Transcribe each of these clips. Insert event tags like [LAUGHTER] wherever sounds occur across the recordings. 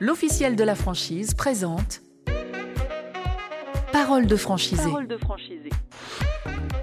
l'officiel de la franchise présente Parole de franchisé. Parole de franchisé.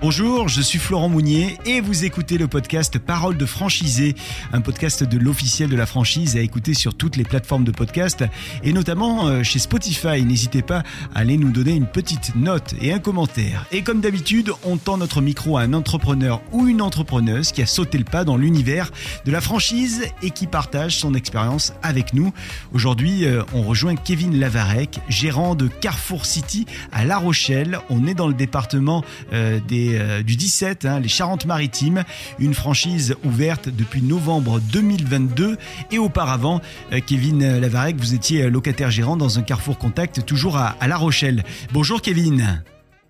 Bonjour, je suis Florent Mounier et vous écoutez le podcast Parole de franchisé, un podcast de l'officiel de la franchise à écouter sur toutes les plateformes de podcast et notamment euh, chez Spotify. N'hésitez pas à aller nous donner une petite note et un commentaire. Et comme d'habitude, on tend notre micro à un entrepreneur ou une entrepreneuse qui a sauté le pas dans l'univers de la franchise et qui partage son expérience avec nous. Aujourd'hui, euh, on rejoint Kevin Lavarec, gérant de Carrefour City à La Rochelle. On est dans le département euh, des euh, du 17, hein, les Charentes-Maritimes, une franchise ouverte depuis novembre 2022. Et auparavant, euh, Kevin Lavarec, vous étiez locataire gérant dans un Carrefour Contact, toujours à, à La Rochelle. Bonjour Kevin.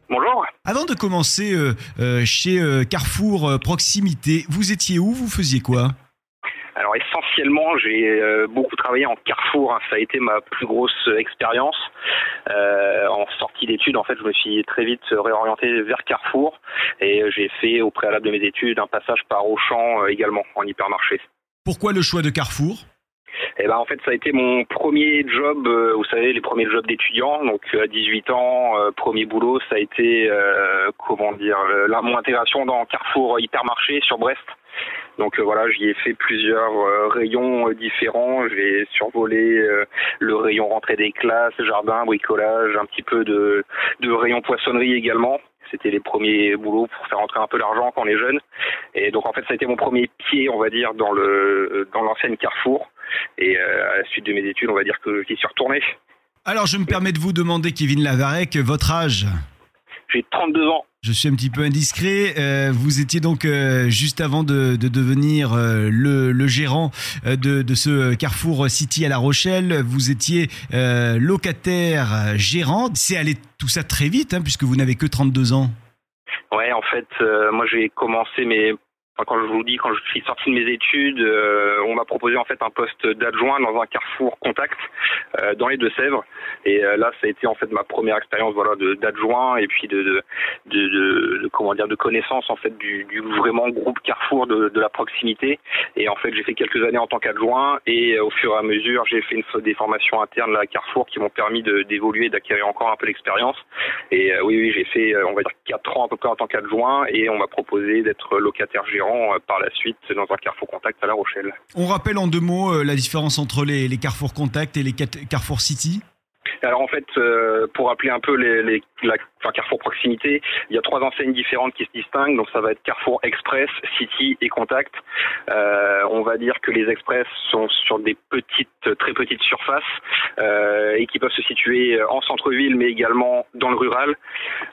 Bonjour. Avant de commencer euh, chez Carrefour Proximité, vous étiez où? Vous faisiez quoi? Alors essentiellement, j'ai euh, beaucoup travaillé en Carrefour. hein. Ça a été ma plus grosse expérience. Euh, en sortie d'études, en fait, je me suis très vite réorienté vers Carrefour et j'ai fait au préalable de mes études un passage par Auchan euh, également en hypermarché. Pourquoi le choix de Carrefour? Et ben en fait, ça a été mon premier job. euh, vous savez, les premiers jobs d'étudiant. Donc à 18 ans, euh, premier boulot, ça a été euh, comment dire, là, mon intégration dans Carrefour hypermarché sur Brest. Donc euh, voilà, j'y ai fait plusieurs euh, rayons euh, différents. J'ai survolé le rayon rentrée des classes, jardin, bricolage, un petit peu de, de rayon poissonnerie également. C'était les premiers boulots pour faire rentrer un peu l'argent quand on est jeune. Et donc en fait, ça a été mon premier pied, on va dire, dans le dans l'ancienne Carrefour. Et euh, à la suite de mes études, on va dire que j'y suis retourné. Alors je me permets de vous demander, Kevin Lavarec, votre âge? J'ai 32 ans. Je suis un petit peu indiscret. Euh, vous étiez donc euh, juste avant de, de devenir euh, le, le gérant euh, de, de ce Carrefour City à La Rochelle. Vous étiez euh, locataire gérant. C'est allé tout ça très vite, hein, puisque vous n'avez que 32 ans. Ouais, en fait, euh, moi j'ai commencé mes Quand je vous dis, quand je suis sorti de mes études, euh, on m'a proposé en fait un poste d'adjoint dans un carrefour contact euh, dans les Deux-Sèvres. Et euh, là, ça a été en fait ma première expérience, voilà, d'adjoint et puis de, de, de, de- comment dire, de connaissance en fait du, du vraiment groupe Carrefour de, la proximité. Et en fait, j'ai fait quelques années en tant qu'adjoint et euh, au fur et à mesure, j'ai fait une, des formations internes à Carrefour qui m'ont permis d'évoluer, d'acquérir encore un peu d'expérience. Et euh, oui, oui, j'ai fait, euh, on va dire, quatre ans à peu près en tant qu'adjoint et on m'a proposé d'être locataire gérant euh, par la suite dans un Carrefour Contact à La Rochelle. On rappelle en deux mots euh, la différence entre les, les Carrefour Contact et les Cat- Carrefour City? Alors en fait, euh, pour rappeler un peu les, les la, enfin, Carrefour Proximité, il y a trois enseignes différentes qui se distinguent. Donc ça va être Carrefour Express, City et Contact. Euh, on va dire que les Express sont sur des petites, très petites surfaces euh, et qui peuvent se situer en centre-ville, mais également dans le rural.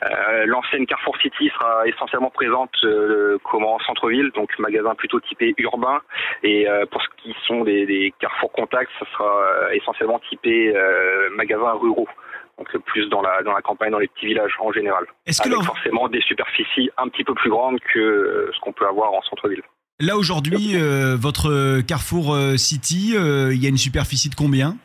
Euh, L'ancienne Carrefour City sera essentiellement présente euh, comme en centre-ville, donc magasin plutôt typé urbain. Et euh, pour ce qui sont des, des Carrefour Contact, ça sera essentiellement typé magasins ruraux. Donc plus dans la dans la campagne, dans les petits villages en général. Est-ce que Avec là, forcément des superficies un petit peu plus grandes que euh, ce qu'on peut avoir en centre-ville. là, aujourd'hui, euh, votre Carrefour euh, City, euh, il y a une superficie de combien?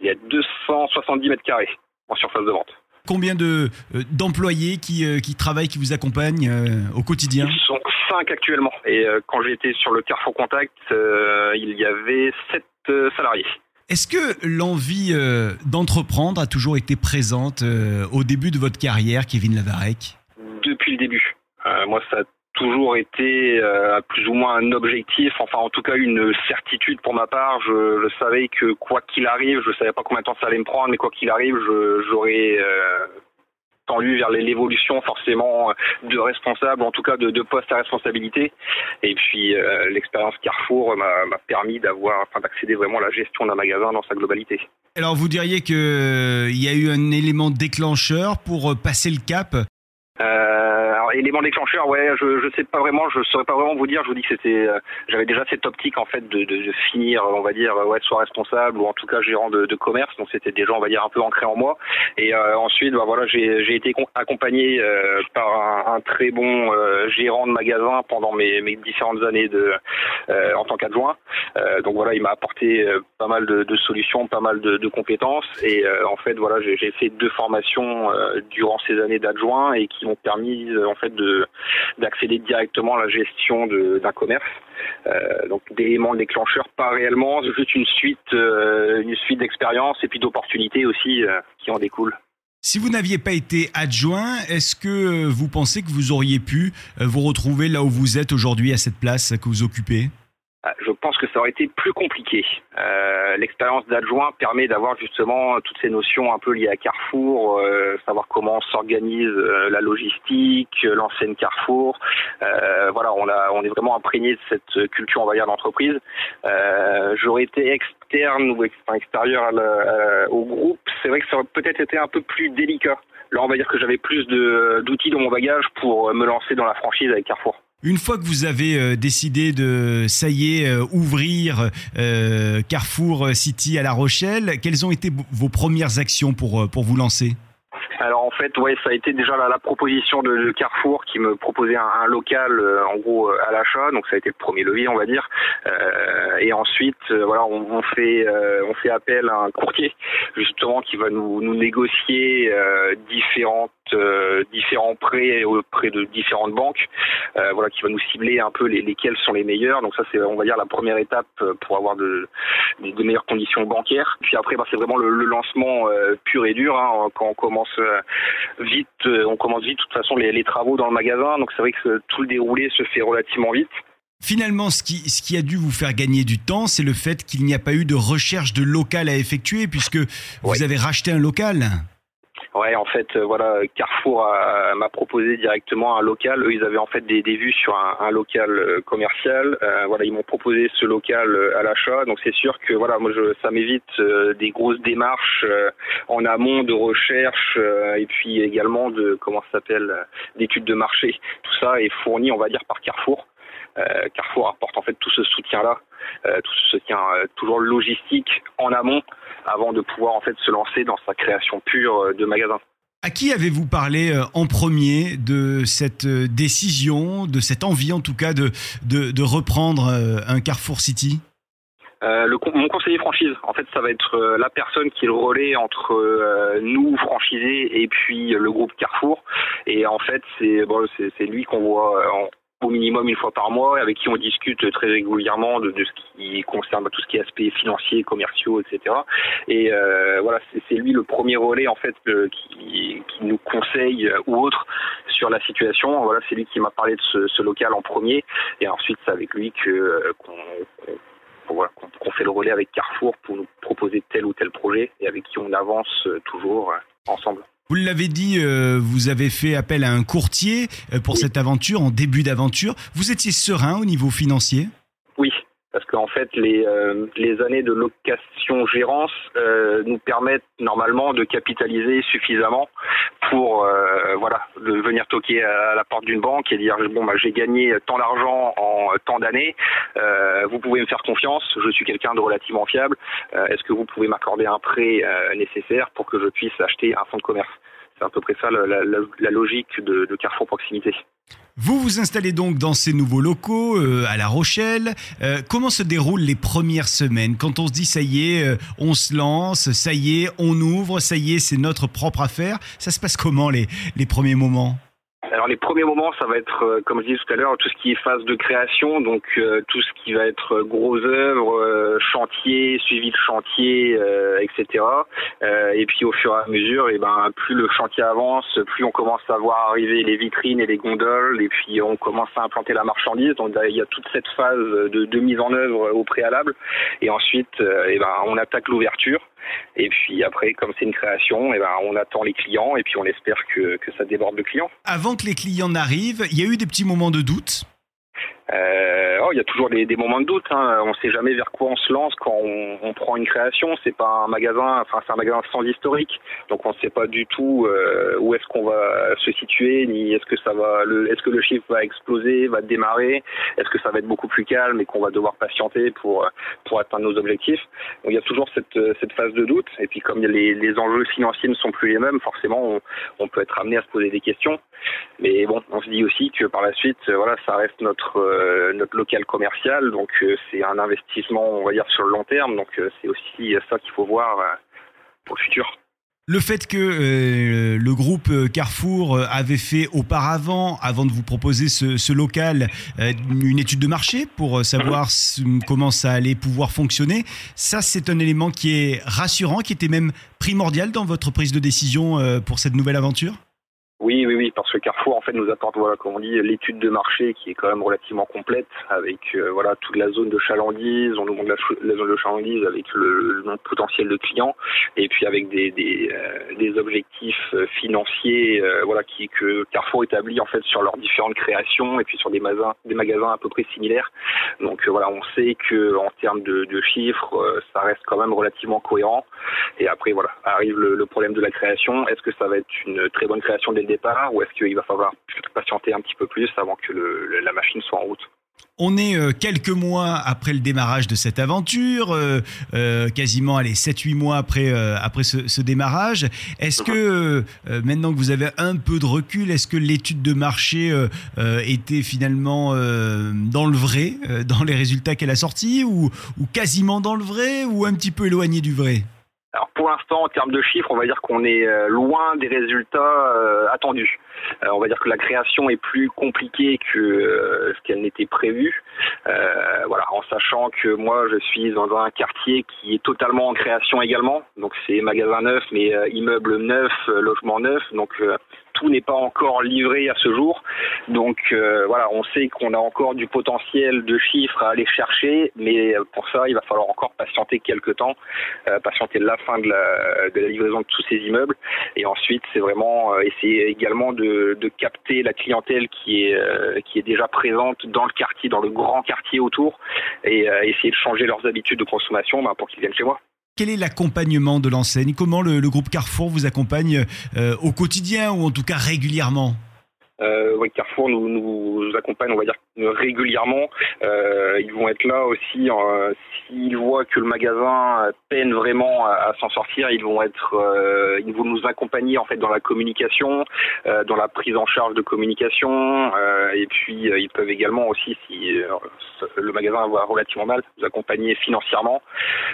Il y a 270 mètres carrés en surface de vente. Combien de euh, d'employés qui, qui travaillent, qui vous accompagnent au quotidien? Ils sont cinq actuellement. Et quand j'étais sur le Carrefour Contact, il y avait sept euh, salariés. Est-ce que l'envie euh, d'entreprendre a toujours été présente euh, au début de votre carrière, Kevin Lavarec? Depuis le début. Euh, moi, ça a toujours été plus ou moins un objectif, enfin en tout cas une certitude pour ma part. Je, je savais que quoi qu'il arrive, je savais pas combien de temps ça allait me prendre, mais quoi qu'il arrive, j'aurais euh, tendu vers l'évolution forcément de responsable, en tout cas de, de poste à responsabilité. Et puis euh, l'expérience Carrefour m'a permis d'avoir, enfin d'accéder vraiment à la gestion d'un magasin dans sa globalité. Alors vous diriez que euh, y a eu un élément déclencheur pour euh, passer le cap? Euh, alors, élément déclencheur, ouais, je je sais pas vraiment, je saurais pas vraiment vous dire. Je vous dis que c'était, euh, j'avais déjà cette optique en fait de, de, de finir, on va dire, ouais, soit responsable ou en tout cas gérant de, de commerce. Donc c'était déjà, on va dire, un peu ancré en moi. Et euh, ensuite, bah voilà, j'ai été accompagné euh, par un, un très bon euh, gérant de magasin pendant mes, mes différentes années de euh, en tant qu'adjoint. Euh, donc voilà, il m'a apporté euh, pas mal de, solutions, pas mal de, compétences. Et euh, en fait, voilà, j'ai fait deux formations euh, durant ces années d'adjoint et qui m'ont permis euh, en de d'accéder directement à la gestion d'un commerce. Euh, donc d'éléments déclencheurs, pas réellement, juste une suite, euh, une suite d'expériences et puis d'opportunités aussi euh, qui en découlent. Si vous n'aviez pas été adjoint, est-ce que vous pensez que vous auriez pu vous retrouver là où vous êtes aujourd'hui à cette place que vous occupez? Je pense que ça aurait été plus compliqué. Euh, L'expérience d'adjoint permet d'avoir justement toutes ces notions un peu liées à Carrefour, euh, savoir comment s'organise euh, la logistique, l'enseigne Carrefour. Euh, voilà, on, a, on est vraiment imprégné de cette culture, on va dire, d'entreprise. Euh, j'aurais été externe ou extérieur au groupe. C'est vrai que ça aurait peut-être été un peu plus délicat. Là, on va dire que j'avais plus d'outils dans mon bagage pour me lancer dans la franchise avec Carrefour. Une fois que vous avez euh, décidé de, ça y est, euh, ouvrir euh, Carrefour City à La Rochelle, quelles ont été vos premières actions pour, pour vous lancer? Alors en fait, ouais, ça a été déjà la, proposition de, Carrefour qui me proposait un, local en gros à l'achat, donc ça a été le premier levier, on va dire. et ensuite, voilà, on, fait on fait appel à un courtier justement qui va nous, nous négocier différentes euh, différents prêts auprès de différentes banques, euh, voilà, qui va nous cibler un peu les, lesquels sont les meilleurs. Donc ça, c'est, on va dire, la première étape euh, pour avoir de, de, meilleures conditions bancaires. Puis après, bah, c'est vraiment le, lancement pur et dur. Hein, quand on commence vite, on commence vite. De toute façon, les, les travaux dans le magasin. Donc c'est vrai que tout le déroulé se fait relativement vite. Finalement, ce qui, ce qui a dû vous faire gagner du temps, c'est le fait qu'il n'y a pas eu de recherche de local à effectuer, puisque vous avez racheté un local. Ouais, en fait, euh, voilà, Carrefour m'a proposé directement un local. Eux, ils avaient en fait des, des vues sur un, un local euh, commercial. Euh, voilà, ils m'ont proposé ce local à l'achat. Donc c'est sûr que voilà, moi, je, ça m'évite des grosses démarches en amont de recherche et puis également de comment ça s'appelle d'études de marché. Tout ça est fourni, on va dire, par Carrefour. Euh, Carrefour apporte en fait tout ce soutien-là, euh, tout ce soutien euh, toujours logistique en amont avant de pouvoir en fait se lancer dans sa création pure de magasin. À qui avez-vous parlé en premier de cette décision, de cette envie en tout cas de, de, reprendre un Carrefour City? Le, mon conseiller franchise, en fait, ça va être la personne qui est le relais entre nous, franchisés, et puis le groupe Carrefour. Et en fait, c'est bon, c'est lui qu'on voit au minimum une fois par mois, avec qui on discute très régulièrement de, ce qui concerne tout ce qui est aspect financier, commerciaux, etc. Et euh, voilà, c'est lui le premier relais en fait qui, nous conseille euh, ou autre sur la situation. Voilà, c'est lui qui m'a parlé de ce, local en premier, et ensuite c'est avec lui que euh, qu'on fait le relais avec Carrefour pour nous proposer tel ou tel projet et avec qui on avance toujours ensemble. Vous l'avez dit, euh, vous avez fait appel à un courtier euh, pour cette aventure, en début d'aventure. Vous étiez serein au niveau financier? Qu'en fait, les, euh, les années de location-gérance nous permettent normalement de capitaliser suffisamment pour voilà de venir toquer à la porte d'une banque et dire bon bah j'ai gagné tant d'argent en tant d'années, vous pouvez me faire confiance, je suis quelqu'un de relativement fiable, est-ce que vous pouvez m'accorder un prêt nécessaire pour que je puisse acheter un fonds de commerce? C'est à peu près ça la, logique de, Carrefour Proximité. Vous vous installez donc dans ces nouveaux locaux euh, à La Rochelle. Euh, comment se déroulent les premières semaines Quand on se dit ça y est, euh, on se lance, ça y est, on ouvre, ça y est, c'est notre propre affaire. Ça se passe comment les, les premiers moments alors les premiers moments, ça va être, euh, comme je disais tout à l'heure, tout ce qui est phase de création, donc euh, tout ce qui va être euh, gros œuvres, chantier, suivi de chantier, etc. et puis au fur et à mesure, et eh ben plus le chantier avance, plus on commence à voir arriver les vitrines et les gondoles, et puis on commence à implanter la marchandise. Donc il y a toute cette phase de, de mise en œuvre au préalable, et ensuite, et eh ben on attaque l'ouverture. Et puis après, comme c'est une création, eh ben, on attend les clients et puis on espère que, que ça déborde de clients. Avant que les clients n'arrivent, il y a eu des petits moments de doute? Euh, oh, il y a toujours des, des moments de doute. Hein. On ne sait jamais vers quoi on se lance quand on, on prend une création. C'est pas un magasin, enfin c'est un magasin sans historique, donc on ne sait pas du tout euh, où est-ce qu'on va se situer, ni est-ce que ça va, est-ce que le chiffre va exploser, va démarrer, est-ce que ça va être beaucoup plus calme et qu'on va devoir patienter pour pour atteindre nos objectifs. Donc il y a toujours cette cette phase de doute. Et puis comme les, les enjeux financiers ne sont plus les mêmes, forcément on, on peut être amené à se poser des questions. Mais bon, on se dit aussi que par la suite, voilà, ça reste notre notre local commercial, donc euh, c'est un investissement, on va dire, sur le long terme. Donc euh, c'est aussi ça qu'il faut voir pour le futur. Le fait que euh, le groupe Carrefour avait fait auparavant, avant de vous proposer ce, ce local, une étude de marché pour savoir comment ça allait pouvoir fonctionner, ça c'est un élément qui est rassurant, qui était même primordial dans votre prise de décision pour cette nouvelle aventure? Oui, oui, oui, parce que Carrefour en fait nous apporte voilà comme on dit l'étude de marché qui est quand même relativement complète avec euh, voilà toute la zone de chalandise, on nous montre la, zone de chalandise avec le, le, potentiel de clients et puis avec des des, euh, des objectifs euh, financiers voilà qui que Carrefour établit en fait sur leurs différentes créations et puis sur des magasins des magasins à peu près similaires. Donc voilà, on sait que en termes de, de chiffres, ça reste quand même relativement cohérent. Et après voilà arrive le, le problème de la création. Est-ce que ça va être une très bonne création dès le ou est-ce qu'il va falloir patienter un petit peu plus avant que la machine soit en route? On est euh, quelques mois après le démarrage de cette aventure, euh, euh, quasiment allez 7-8 mois après, après ce, démarrage. Est-ce que maintenant que vous avez un peu de recul, est-ce que l'étude de marché était finalement dans le vrai, dans les résultats qu'elle a sortis, ou, ou quasiment dans le vrai, ou un petit peu éloigné du vrai? Alors pour l'instant, en termes de chiffres, on va dire qu'on est euh, loin des résultats euh, attendus. Euh, on va dire que la création est plus compliquée que ce qu'elle n'était prévue. voilà, en sachant que moi, je suis dans un quartier qui est totalement en création également. Donc c'est magasin neuf, mais immeuble neuf, logement neuf. Donc tout n'est pas encore livré à ce jour. Donc euh, voilà, on sait qu'on a encore du potentiel de chiffres à aller chercher, mais pour ça, il va falloir encore patienter quelques temps, euh, patienter la fin de la, livraison de tous ces immeubles. Et ensuite, c'est vraiment euh, essayer également de, capter la clientèle qui est, déjà présente dans le quartier, dans le grand quartier autour, et essayer de changer leurs habitudes de consommation bah, pour qu'ils viennent chez moi. Quel est l'accompagnement de l'enseigne? Comment le, groupe Carrefour vous accompagne euh, au quotidien ou en tout cas régulièrement? Euh, oui, Carrefour nous, nous accompagne, on va dire, régulièrement. Euh, ils vont être là aussi. Euh, S'ils voient que le magasin peine vraiment à, s'en sortir, ils vont être, euh, ils vont nous accompagner en fait dans la communication, euh, dans la prise en charge de communication. Euh, et puis ils peuvent également aussi, si le magasin va relativement mal, nous accompagner financièrement.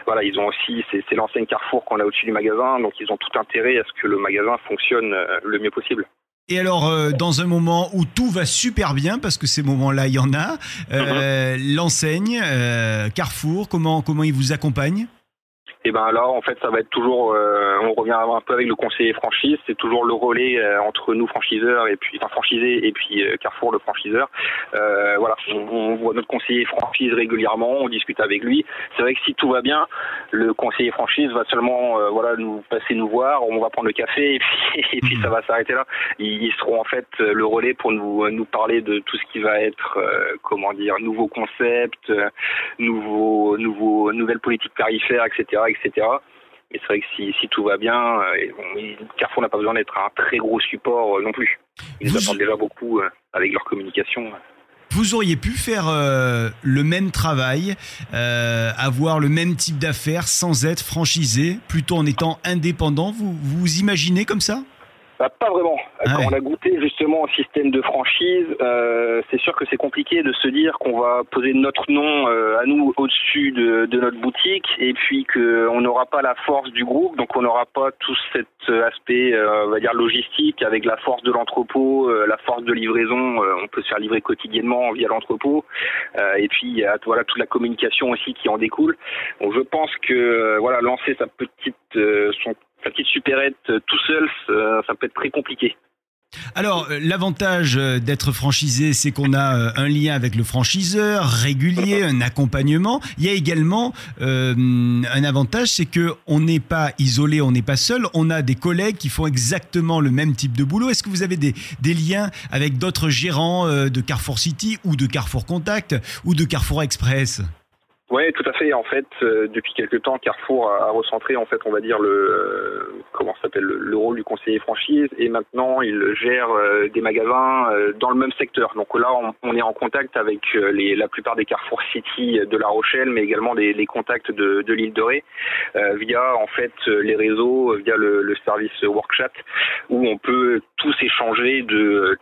Voilà, ils ont aussi, c'est l'enseigne Carrefour qu'on a au-dessus du magasin, donc ils ont tout intérêt à ce que le magasin fonctionne le mieux possible. Et alors, euh, dans un moment où tout va super bien, parce que ces moments-là, il y en a, euh, uh-huh. l'enseigne, euh, Carrefour, comment, comment il vous accompagne et ben là, en fait, ça va être toujours, euh, on revient un peu avec le conseiller franchise, c'est toujours le relais euh, entre nous franchiseurs et puis enfin franchisés et puis euh, Carrefour le franchiseur. voilà, on, voit notre conseiller franchise régulièrement, on discute avec lui. C'est vrai que si tout va bien, le conseiller franchise va seulement voilà nous passer nous voir, on va prendre le café et puis, [LAUGHS] et puis ça va s'arrêter là. Ils, seront en fait le relais pour nous nous parler de tout ce qui va être comment dire nouveaux concepts, nouveaux nouveaux nouvelles politiques tarifaires, etc etc. Mais c'est vrai que si, si, tout va bien, euh, Carrefour n'a pas besoin d'être un très gros support euh, non plus. Ils nous apportent déjà beaucoup euh, avec leur communication. Vous auriez pu faire le même travail, avoir le même type d'affaires sans être franchisé, plutôt en étant indépendant. Vous vous imaginez comme ça? Bah, pas vraiment. Ah Quand on a goûté justement au système de franchise, euh, c'est sûr que c'est compliqué de se dire qu'on va poser notre nom euh, à nous au-dessus de, de, notre boutique et puis qu'on n'aura pas la force du groupe, donc on n'aura pas tout cet aspect, euh, on va dire logistique avec la force de l'entrepôt, euh, la force de livraison. on peut se faire livrer quotidiennement via l'entrepôt et puis voilà toute la communication aussi qui en découle. Donc je pense que voilà lancer sa petite son sa petite supérette euh, tout seul, ça, peut être très compliqué. Alors, euh, l'avantage euh, d'être franchisé, c'est qu'on a un lien avec le franchiseur régulier, un accompagnement. Il y a également un avantage, c'est que on n'est pas isolé, on n'est pas seul. On a des collègues qui font exactement le même type de boulot. Est-ce que vous avez des, des liens avec d'autres gérants de Carrefour City ou de Carrefour Contact ou de Carrefour Express? Oui, tout à fait. En fait, euh, depuis quelques temps, Carrefour a, recentré, en fait, on va dire le euh, comment s'appelle le, rôle du conseiller franchise, et maintenant il gère euh, des magasins dans le même secteur. Donc là, on, est en contact avec les, la plupart des Carrefour City de La Rochelle, mais également des, contacts de, de l'île de Ré, via en fait les réseaux, via le, le service WorkChat, où on peut tous échanger de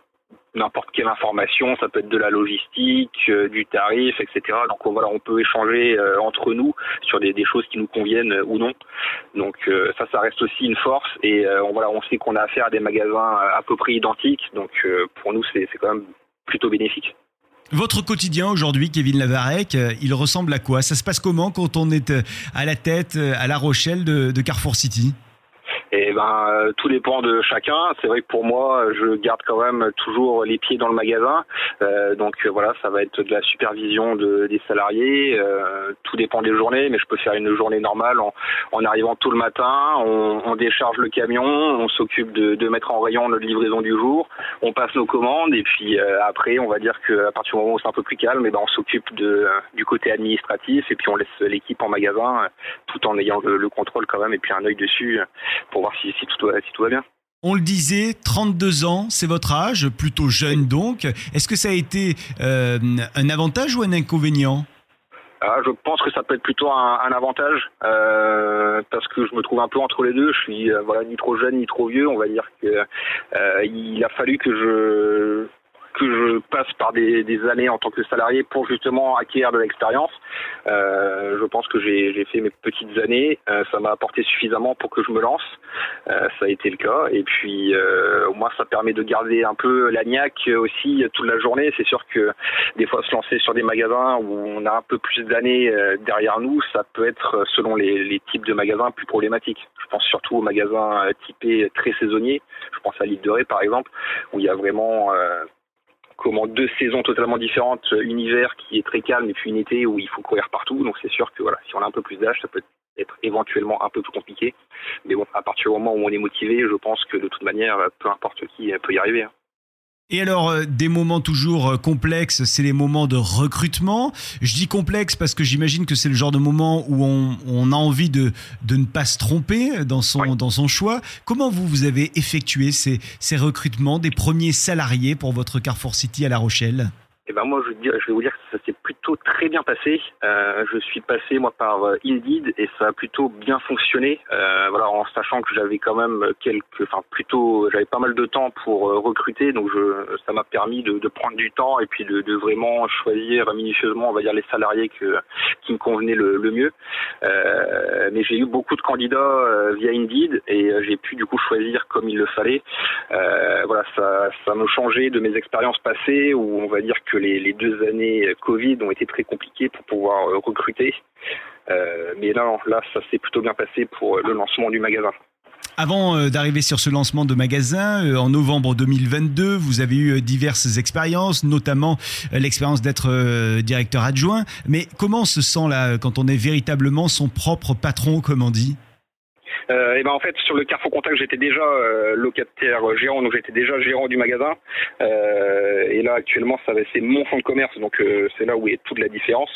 n'importe quelle information, ça peut être de la logistique, du tarif, etc. Donc voilà, on peut échanger entre nous sur des, des, choses qui nous conviennent ou non. Donc ça, ça reste aussi une force et voilà, on sait qu'on a affaire à des magasins à peu près identiques. Donc pour nous, c'est quand même plutôt bénéfique. Votre quotidien aujourd'hui, Kevin Lavarec, euh, il ressemble à quoi? Ça se passe comment quand on est euh, à la tête euh, à La Rochelle de, Carrefour City? Et eh ben, euh, tout dépend de chacun. C'est vrai que pour moi, je garde quand même toujours les pieds dans le magasin. Euh, donc euh, voilà, ça va être de la supervision de, des salariés. Euh, tout dépend des journées, mais je peux faire une journée normale en, en arrivant tout le matin. On, on décharge le camion, on s'occupe de, de, mettre en rayon notre livraison du jour. On passe nos commandes et puis après, on va dire qu'à partir du moment où c'est un peu plus calme, et eh ben on s'occupe de du côté administratif et puis on laisse l'équipe en magasin, tout en ayant le, le, contrôle quand même et puis un œil dessus pour voir si, tout, va bien. On le disait, 32 ans, c'est votre âge, plutôt jeune donc. Est-ce que ça a été euh, un avantage ou un inconvénient? Ah, je pense que ça peut être plutôt un, avantage euh, parce que je me trouve un peu entre les deux. Je suis euh, voilà ni trop jeune ni trop vieux. On va dire que il a fallu que je que je passe par des, années en tant que salarié pour justement acquérir de l'expérience. Euh, je pense que j'ai fait mes petites années, euh, ça m'a apporté suffisamment pour que je me lance. Euh, ça a été le cas. Et puis au moins ça permet de garder un peu la niaque aussi toute la journée. C'est sûr que des fois se lancer sur des magasins où on a un peu plus d'années derrière nous, ça peut être selon les, les, types de magasins plus problématique. Je pense surtout aux magasins typés très saisonniers. Je pense à l'île de Ré par exemple, où il y a vraiment comment deux saisons totalement différentes, une hiver qui est très calme et puis une été où il faut courir partout. Donc c'est sûr que voilà, si on a un peu plus d'âge, ça peut être éventuellement un peu plus compliqué. Mais bon, à partir du moment où on est motivé, je pense que de toute manière, peu importe qui peut y arriver. Hein. Et alors, euh, des moments toujours euh, complexes, c'est les moments de recrutement. Je dis complexe parce que j'imagine que c'est le genre de moment où on, a envie de, de ne pas se tromper dans son, dans son choix. Comment vous, vous avez effectué ces, ces recrutements des premiers salariés pour votre Carrefour City à La Rochelle? Eh ben moi, je, je vais vous dire que ça s'est très bien passé. Euh, je suis passé moi par euh, Indeed et ça a plutôt bien fonctionné. Euh, voilà, en sachant que j'avais quand même quelques, enfin plutôt, j'avais pas mal de temps pour recruter, donc ça m'a permis de, prendre du temps et puis de, vraiment choisir minutieusement, on va dire, les salariés qui me convenaient le, mieux. Mais j'ai eu beaucoup de candidats via Indeed et j'ai pu du coup choisir comme il le fallait. voilà, ça, ça me changeait de mes expériences passées où on va dire que les, deux années Covid ont été très compliquées pour pouvoir euh, recruter. Euh, mais là, là, ça s'est plutôt bien passé pour le lancement du magasin. Avant euh, d'arriver sur ce lancement de magasin, en novembre 2022, vous avez eu diverses expériences, notamment l'expérience d'être directeur adjoint. Mais comment on se sent là quand on est véritablement son propre patron, comme on dit? euh, et ben en fait sur le Carrefour Contact j'étais déjà euh, locataire gérant donc j'étais déjà gérant du magasin. Euh, et là actuellement ça c'est mon fonds de commerce donc euh, c'est là où est toute la différence.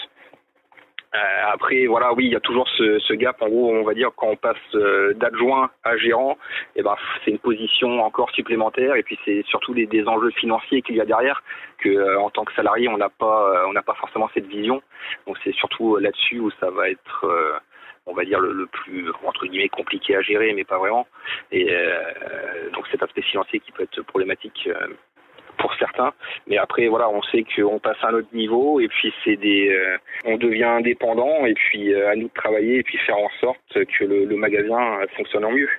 après voilà oui il y a toujours ce, ce, gap. En gros on va dire quand on passe d'adjoint à gérant et ben c'est une position encore supplémentaire. Et puis c'est surtout des, des enjeux financiers qu'il y a derrière que en tant que salarié on n'a pas on n'a pas forcément cette vision. Donc c'est surtout là-dessus où ça va être on va dire le, plus entre guillemets compliqué à gérer, mais pas vraiment. Et euh, donc cet aspect financier qui peut être problématique euh, pour certains. Mais après, voilà, on sait qu'on passe à un autre niveau et puis c'est des, euh, on devient indépendant et puis à nous de travailler et puis faire en sorte que le, le magasin fonctionne en mieux.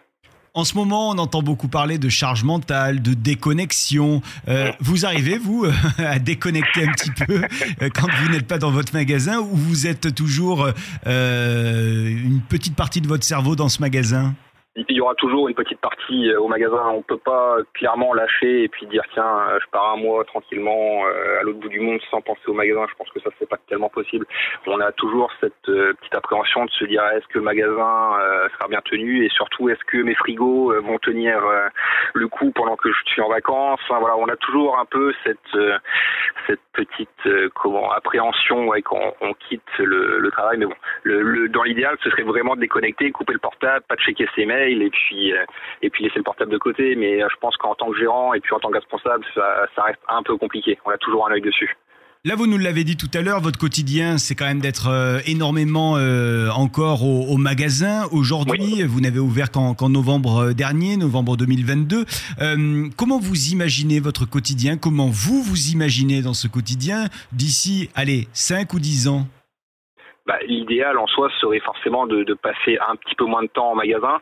En ce moment, on entend beaucoup parler de charge mentale, de déconnexion. Euh, vous arrivez, vous, [LAUGHS] à déconnecter un petit peu euh, quand vous n'êtes pas dans votre magasin ou vous êtes toujours euh, une petite partie de votre cerveau dans ce magasin? Il y aura toujours une petite partie euh, au magasin. On peut pas clairement lâcher et puis dire tiens, euh, je pars un mois tranquillement euh, à l'autre bout du monde sans penser au magasin. Je pense que ça c'est pas tellement possible. On a toujours cette petite appréhension de se dire est-ce que le magasin sera bien tenu et surtout est-ce que mes frigos vont tenir le coup pendant que je suis en vacances? Enfin, voilà, on a toujours un peu cette cette petite comment appréhension ouais, quand on quitte le, travail. Mais bon, dans l'idéal, ce serait vraiment de déconnecter, couper le portable, pas de checker ses mails et puis euh, et puis laisser le portable de côté. Mais euh, je pense qu'en tant que gérant et puis en tant que responsable, ça, ça reste un peu compliqué. On a toujours un œil dessus. Là, vous nous l'avez dit tout à l'heure, votre quotidien, c'est quand même d'être euh, énormément euh, encore au, au magasin. Aujourd'hui, vous n'avez ouvert qu'en novembre dernier, novembre 2022. Euh, comment vous imaginez votre quotidien? Comment vous vous imaginez dans ce quotidien? D'ici, allez, 5 ou 10 ans? Bah, l'idéal en soi serait forcément de, passer un petit peu moins de temps en magasin,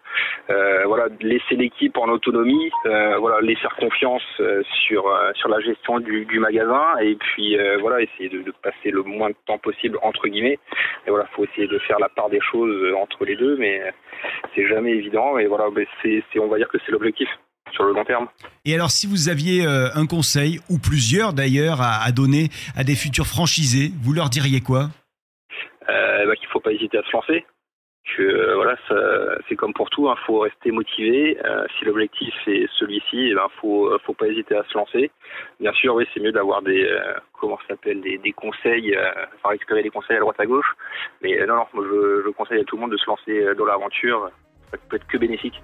euh, voilà, laisser l'équipe en autonomie, euh, voilà, laisser confiance euh, sur euh, sur la gestion du, magasin et puis euh, voilà, essayer de, passer le moins de temps possible entre guillemets. Et voilà, faut essayer de faire la part des choses entre les deux, mais c'est jamais évident. Et voilà, c'est, on va dire que c'est l'objectif sur le long terme. Et alors, si vous aviez un conseil, ou plusieurs d'ailleurs, à, donner à des futurs franchisés, vous leur diriez quoi? Bah, qu'il faut pas hésiter à se lancer. Que euh, voilà, c'est comme pour tout, il hein, faut rester motivé. Euh, si l'objectif est celui-ci, il eh ben, faut faut pas hésiter à se lancer. Bien sûr, oui, c'est mieux d'avoir des euh, comment s'appelle des, des conseils, euh, enfin récupérer des conseils à droite à gauche. Mais non, non, je, je conseille à tout le monde de se lancer dans l'aventure. Ça peut être que bénéfique.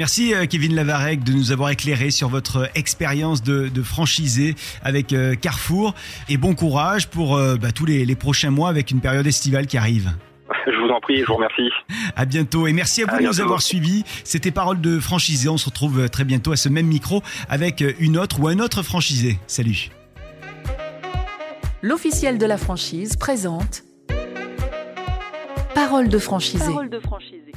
Merci euh, Kevin Lavarec de nous avoir éclairé sur votre expérience de, de franchisé avec euh, Carrefour et bon courage pour euh, bah, tous les, les, prochains mois avec une période estivale qui arrive. Je vous en prie, je vous remercie. À bientôt et merci à vous à de nous avoir suivis. C'était Parole de franchisé. On se retrouve très bientôt à ce même micro avec une autre ou un autre franchisé. Salut. L'officiel de la franchise présente Parole de franchisé. Parole de franchisé.